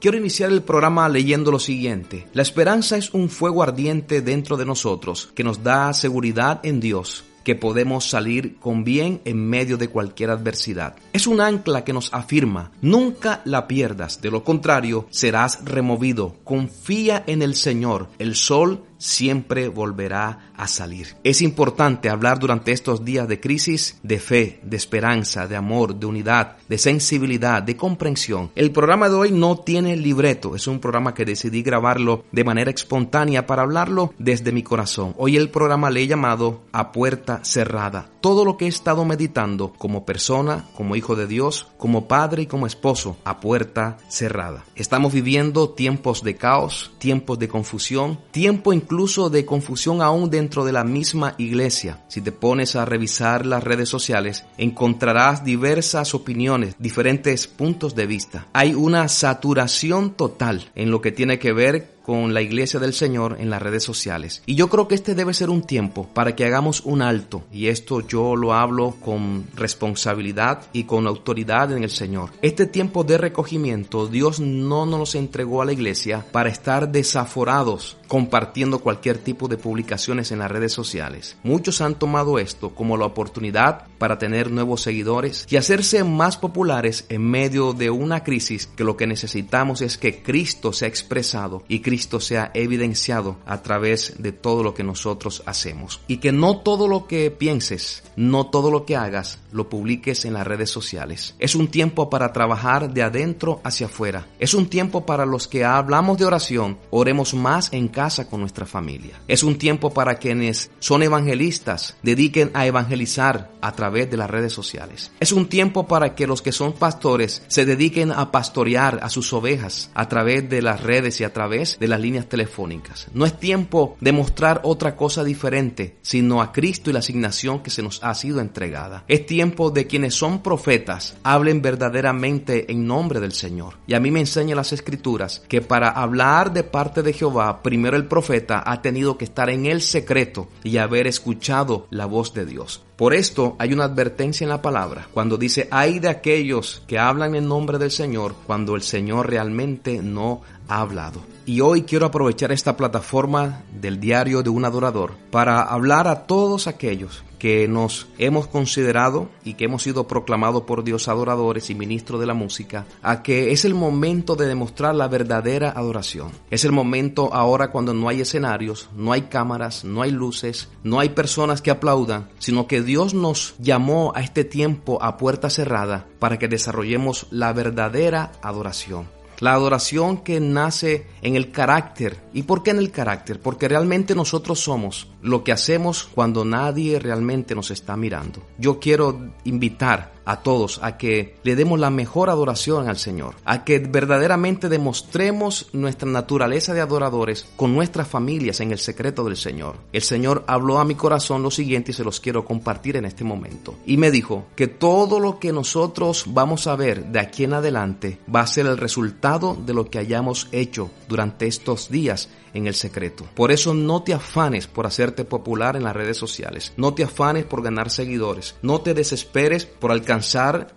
Quiero iniciar el programa leyendo lo siguiente. La esperanza es un fuego ardiente dentro de nosotros que nos da seguridad en Dios que podemos salir con bien en medio de cualquier adversidad. Es un ancla que nos afirma, nunca la pierdas, de lo contrario serás removido. Confía en el Señor, el sol siempre volverá a salir. Es importante hablar durante estos días de crisis de fe, de esperanza, de amor, de unidad, de sensibilidad, de comprensión. El programa de hoy no tiene libreto, es un programa que decidí grabarlo de manera espontánea para hablarlo desde mi corazón. Hoy el programa le he llamado A Puerta Cerrada. Todo lo que he estado meditando como persona, como hijo de Dios, como padre y como esposo, a puerta cerrada. Estamos viviendo tiempos de caos, tiempos de confusión, tiempo incluso de confusión aún dentro de la misma iglesia. Si te pones a revisar las redes sociales, encontrarás diversas opiniones, diferentes puntos de vista. Hay una saturación total en lo que tiene que ver con la iglesia del Señor en las redes sociales. Y yo creo que este debe ser un tiempo para que hagamos un alto. Y esto yo lo hablo con responsabilidad y con autoridad en el Señor. Este tiempo de recogimiento Dios no nos entregó a la iglesia para estar desaforados compartiendo cualquier tipo de publicaciones en las redes sociales. Muchos han tomado esto como la oportunidad para tener nuevos seguidores y hacerse más populares en medio de una crisis que lo que necesitamos es que Cristo sea expresado y Cristo Sea evidenciado a través de todo lo que nosotros hacemos. Y que no todo lo que pienses, no todo lo que hagas, lo publiques en las redes sociales. Es un tiempo para trabajar de adentro hacia afuera. Es un tiempo para los que hablamos de oración, oremos más en casa con nuestra familia. Es un tiempo para quienes son evangelistas, dediquen a evangelizar a través de las redes sociales. Es un tiempo para que los que son pastores se dediquen a pastorear a sus ovejas a través de las redes y a través de las líneas telefónicas. No es tiempo de mostrar otra cosa diferente, sino a Cristo y la asignación que se nos ha sido entregada. Es tiempo de quienes son profetas hablen verdaderamente en nombre del Señor. Y a mí me enseña las escrituras que para hablar de parte de Jehová, primero el profeta ha tenido que estar en el secreto y haber escuchado la voz de Dios. Por esto hay una advertencia en la palabra cuando dice, hay de aquellos que hablan en nombre del Señor cuando el Señor realmente no ha hablado. Y hoy quiero aprovechar esta plataforma del diario de un adorador para hablar a todos aquellos que nos hemos considerado y que hemos sido proclamados por Dios adoradores y ministros de la música, a que es el momento de demostrar la verdadera adoración. Es el momento ahora cuando no hay escenarios, no hay cámaras, no hay luces, no hay personas que aplaudan, sino que Dios nos llamó a este tiempo a puerta cerrada para que desarrollemos la verdadera adoración. La adoración que nace en el carácter. ¿Y por qué en el carácter? Porque realmente nosotros somos lo que hacemos cuando nadie realmente nos está mirando. Yo quiero invitar a todos a que le demos la mejor adoración al Señor, a que verdaderamente demostremos nuestra naturaleza de adoradores con nuestras familias en el secreto del Señor. El Señor habló a mi corazón lo siguiente y se los quiero compartir en este momento. Y me dijo que todo lo que nosotros vamos a ver de aquí en adelante va a ser el resultado de lo que hayamos hecho durante estos días en el secreto. Por eso no te afanes por hacerte popular en las redes sociales. No te afanes por ganar seguidores. No te desesperes por alcanzar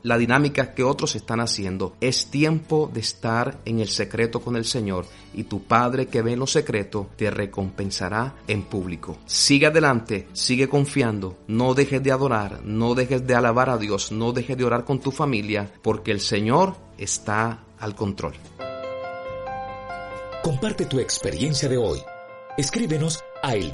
la dinámica que otros están haciendo. Es tiempo de estar en el secreto con el Señor y tu Padre que ve en lo secreto te recompensará en público. Sigue adelante, sigue confiando, no dejes de adorar, no dejes de alabar a Dios, no dejes de orar con tu familia, porque el Señor está al control. Comparte tu experiencia de hoy. Escríbenos a el